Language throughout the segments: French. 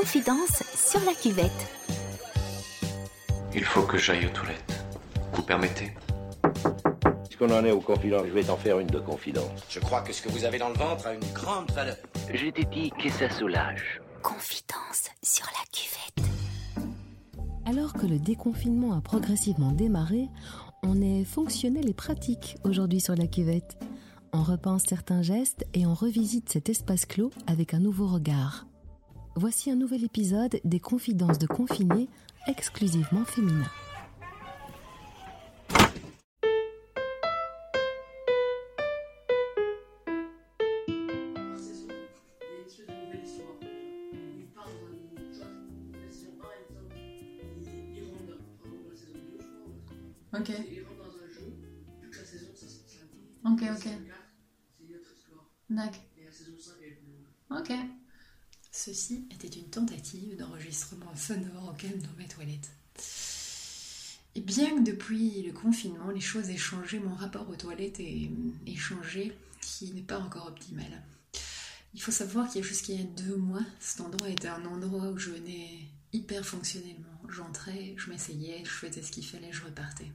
Confidence sur la cuvette. Il faut que j'aille aux toilettes. Vous permettez? Puisqu'on en est aux confidences, je vais t'en faire une de confidence. Je crois que ce que vous avez dans le ventre a une grande valeur. Je t'ai dit que ça soulage. Confidence sur la cuvette. Alors que le déconfinement a progressivement démarré, on est fonctionnel et pratique aujourd'hui sur la cuvette. On repense certains gestes et on revisite cet espace clos avec un nouveau regard. Voici un nouvel épisode des confidences de confinés exclusivement féminins. Ok. Ok, ok. D'accord. Ok. Ceci était une tentative d'enregistrement sonore au calme dans mes toilettes. Et bien que depuis le confinement, les choses aient changé, mon rapport aux toilettes ait changé, qui n'est pas encore optimal. Il faut savoir qu'il y a a deux mois, cet endroit était un endroit où je venais hyper fonctionnellement. J'entrais, je m'asseyais, je faisais ce qu'il fallait, je repartais.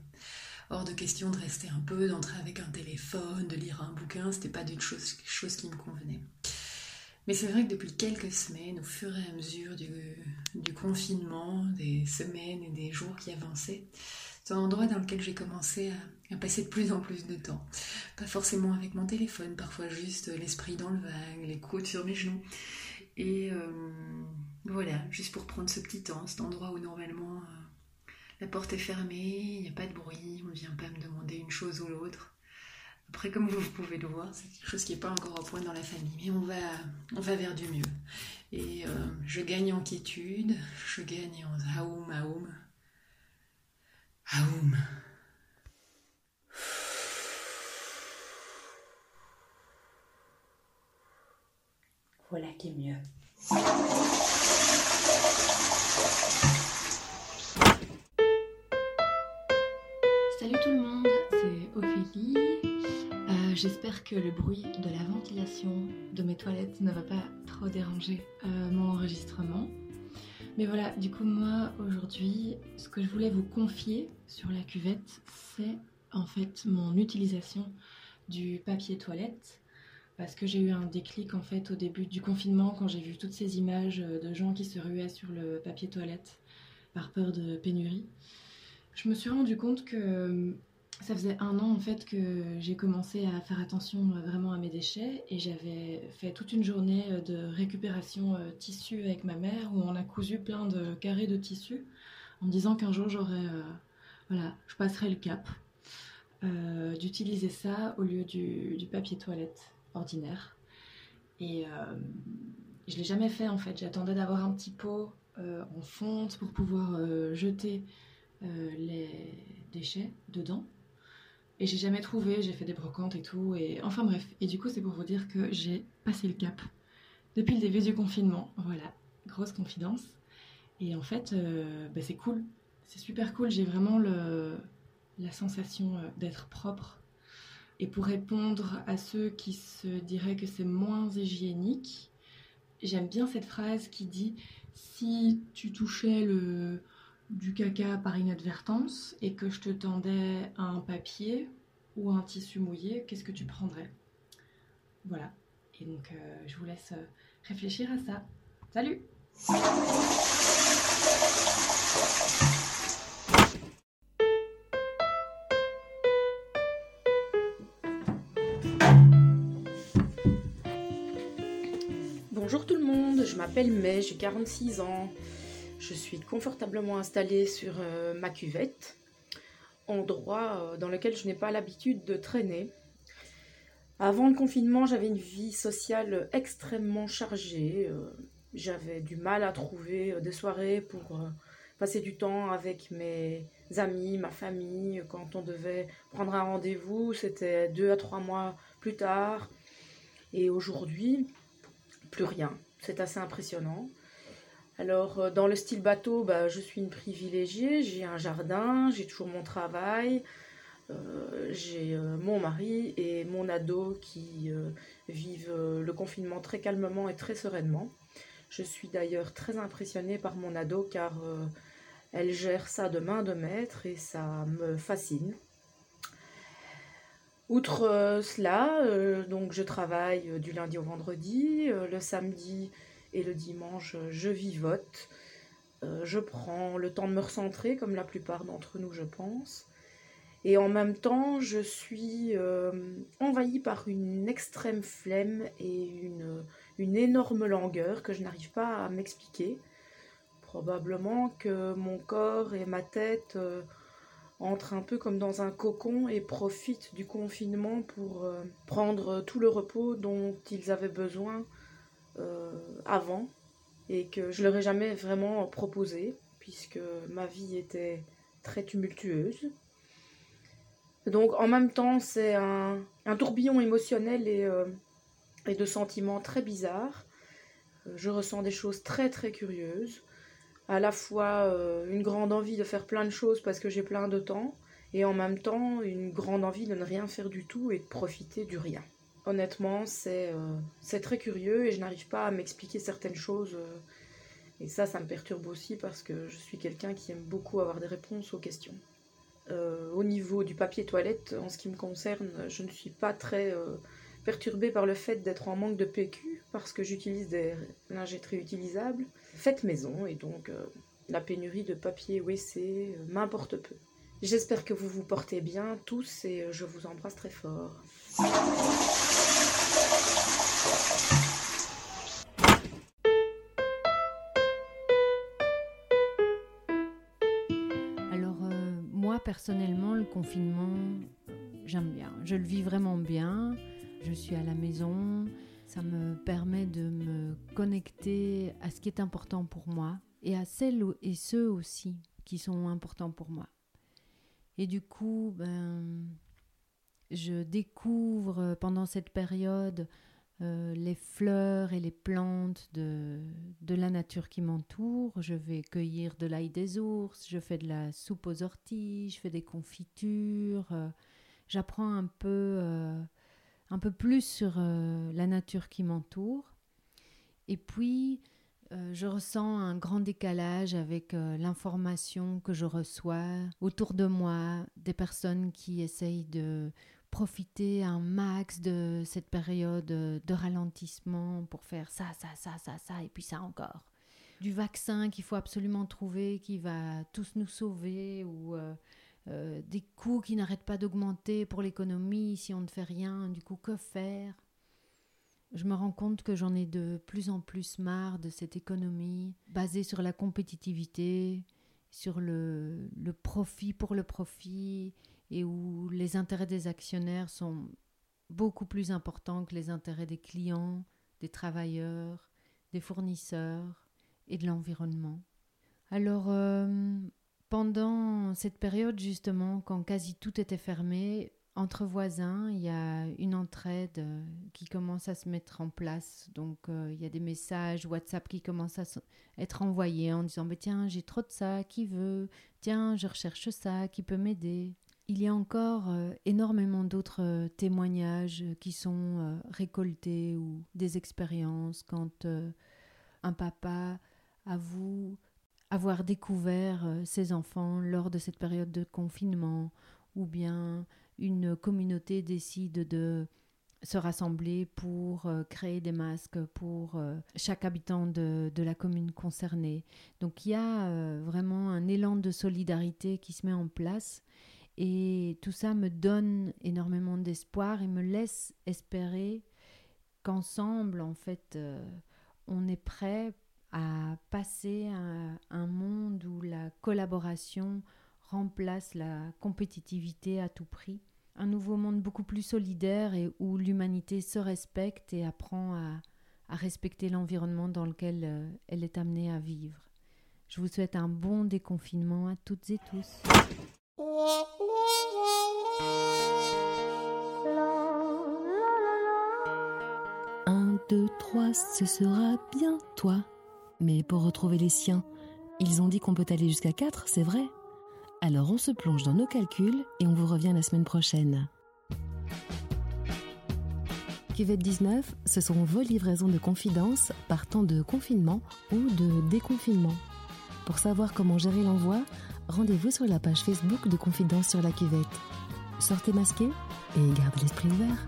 Hors de question de rester un peu, d'entrer avec un téléphone, de lire un bouquin, c'était pas du tout chose, chose qui me convenait. Mais c'est vrai que depuis quelques semaines, au fur et à mesure du, confinement, des semaines et des jours qui avançaient, c'est un endroit dans lequel j'ai commencé à, à, passer de plus en plus de temps. Pas forcément avec mon téléphone, parfois juste l'esprit dans le vague, les coudes sur mes genoux. Et euh, voilà, juste pour prendre ce petit temps, cet endroit où normalement euh, la porte est fermée, il n'y a pas de bruit, on ne vient pas me demander une chose ou l'autre. Après, comme vous pouvez le voir, c'est quelque chose qui n'est pas encore au point dans la famille, mais on va, on va vers du mieux. Et euh, je gagne en quiétude, je gagne en haoum, haoum. Haoum. Voilà qui est mieux. J'espère que le bruit de la ventilation de mes toilettes ne va pas trop déranger euh, mon enregistrement. Mais voilà, du coup moi aujourd'hui, ce que je voulais vous confier sur la cuvette, c'est en fait mon utilisation du papier toilette. Parce que j'ai eu un déclic en fait au début du confinement quand j'ai vu toutes ces images de gens qui se ruaient sur le papier toilette par peur de pénurie. Je me suis rendu compte que ça faisait un an en fait que j'ai commencé à faire attention vraiment à mes déchets et j'avais fait toute une journée de récupération tissu avec ma mère où on a cousu plein de carrés de tissu en me disant qu'un jour j'aurais euh, voilà je passerai le cap euh, d'utiliser ça au lieu du, papier toilette ordinaire. Et euh, je l'ai jamais fait en fait. J'attendais d'avoir un petit pot euh, en fonte pour pouvoir euh, jeter les déchets dedans et j'ai jamais trouvé, j'ai fait des brocantes et tout, et enfin bref. Et du coup, c'est pour vous dire que j'ai passé le cap depuis le début du confinement. Voilà, grosse confidence. Et en fait, euh, bah, c'est cool, c'est super cool. J'ai vraiment la sensation d'être propre. Et pour répondre à ceux qui se diraient que c'est moins hygiénique, j'aime bien cette phrase qui dit si tu touchais le du caca par inadvertance et que je te tendais un papier ou un tissu mouillé, qu'est-ce que tu prendrais? Voilà. Et donc, euh, je vous laisse réfléchir à ça. Salut Bonjour tout le monde, je m'appelle May, j'ai 46 ans. Je suis confortablement installée sur euh, ma cuvette, endroit euh, dans lequel je n'ai pas l'habitude de traîner. Avant le confinement, j'avais une vie sociale extrêmement chargée. Euh, j'avais du mal à trouver des soirées pour passer du temps avec mes amis, ma famille. Quand on devait prendre un rendez-vous, c'était deux à trois mois plus tard. Et aujourd'hui, plus rien. C'est assez impressionnant. Alors, euh, dans le style bateau, bah, je suis une privilégiée. J'ai un jardin, j'ai toujours mon travail, euh, j'ai euh, mon mari et mon ado qui vivent le confinement très calmement et très sereinement. Je suis d'ailleurs très impressionnée par mon ado car elle gère ça de main de maître et ça me fascine. Outre cela, donc je travaille du lundi au vendredi, le samedi et le dimanche je vivote. je prends le temps de me recentrer comme la plupart d'entre nous je pense. Et en même temps, je suis envahie par une extrême flemme et une, énorme langueur que je n'arrive pas à m'expliquer. Probablement que mon corps et ma tête euh, entrent un peu comme dans un cocon et profitent du confinement pour euh, prendre tout le repos dont ils avaient besoin euh, avant et que je leur ai jamais vraiment proposé puisque ma vie était très tumultueuse. Donc en même temps, c'est un, tourbillon émotionnel et et de sentiments très bizarres. Euh, je ressens des choses très très curieuses. À la fois euh, une grande envie de faire plein de choses parce que j'ai plein de temps, et en même temps une grande envie de ne rien faire du tout et de profiter du rien. Honnêtement, c'est euh, très curieux et je n'arrive pas à m'expliquer certaines choses. et ça, ça me perturbe aussi parce que je suis quelqu'un qui aime beaucoup avoir des réponses aux questions. au niveau du papier toilette, en ce qui me concerne, je ne suis pas très perturbée par le fait d'être en manque de PQ parce que j'utilise des lingettes utilisables faites maison et donc euh, la pénurie de papier WC euh, m'importe peu. J'espère que vous vous portez bien tous et euh, je vous embrasse très fort. Personnellement le confinement j'aime bien, je le vis vraiment bien. Je suis à la maison, ça me permet de me connecter à ce qui est important pour moi et à celles et ceux aussi qui sont importants pour moi. Et du coup, ben, je découvre pendant cette période euh, les fleurs et les plantes de, de la nature qui m'entoure. Je vais cueillir de l'ail des ours, je fais de la soupe aux orties, je fais des confitures. Euh, j'apprends un peu euh, un peu plus sur la nature qui m'entoure. Et puis, je ressens un grand décalage avec l'information que je reçois autour de moi, des personnes qui essayent de profiter un max de cette période de ralentissement pour faire ça, ça, ça, ça, ça, et puis ça encore. Du vaccin qu'il faut absolument trouver, qui va tous nous sauver, ou euh, des coûts qui n'arrêtent pas d'augmenter pour l'économie si on ne fait rien. Du coup, que faire? Je me rends compte que j'en ai de plus en plus marre de cette économie basée sur la compétitivité, sur le profit pour le profit, et où les intérêts des actionnaires sont beaucoup plus importants que les intérêts des clients, des travailleurs, des fournisseurs et de l'environnement. Alors, euh, pendant cette période, justement, quand quasi tout était fermé, entre voisins, il y a une entraide euh, qui commence à se mettre en place. Donc, euh, il y a des messages WhatsApp qui commencent à être envoyés en disant Tiens, j'ai trop de ça, qui veut? Tiens, je recherche ça, qui peut m'aider? Il y a encore euh, énormément d'autres témoignages qui sont récoltés ou des expériences quand un papa avoue avoir découvert euh, ses enfants lors de cette période de confinement, ou bien une communauté décide de se rassembler pour euh, créer des masques pour euh, chaque habitant de, la commune concernée. Donc il y a vraiment un élan de solidarité qui se met en place et tout ça me donne énormément d'espoir et me laisse espérer qu'ensemble, en fait, on est prêt à passer à un monde où la collaboration remplace la compétitivité à tout prix. Un nouveau monde beaucoup plus solidaire et où l'humanité se respecte et apprend à, respecter l'environnement dans lequel euh, elle est amenée à vivre. Je vous souhaite un bon déconfinement à toutes et tous. 1, 2, 3, ce sera bien toi. Mais pour retrouver les siens, ils ont dit qu'on peut aller jusqu'à 4, c'est vrai Alors on se plonge dans nos calculs et on vous revient la semaine prochaine. Cuvette 19, ce sont vos livraisons de confidences par temps de confinement ou de déconfinement. Pour savoir comment gérer l'envoi, rendez-vous sur la page Facebook de Confidence sur la cuvette. Sortez masqué et gardez l'esprit ouvert.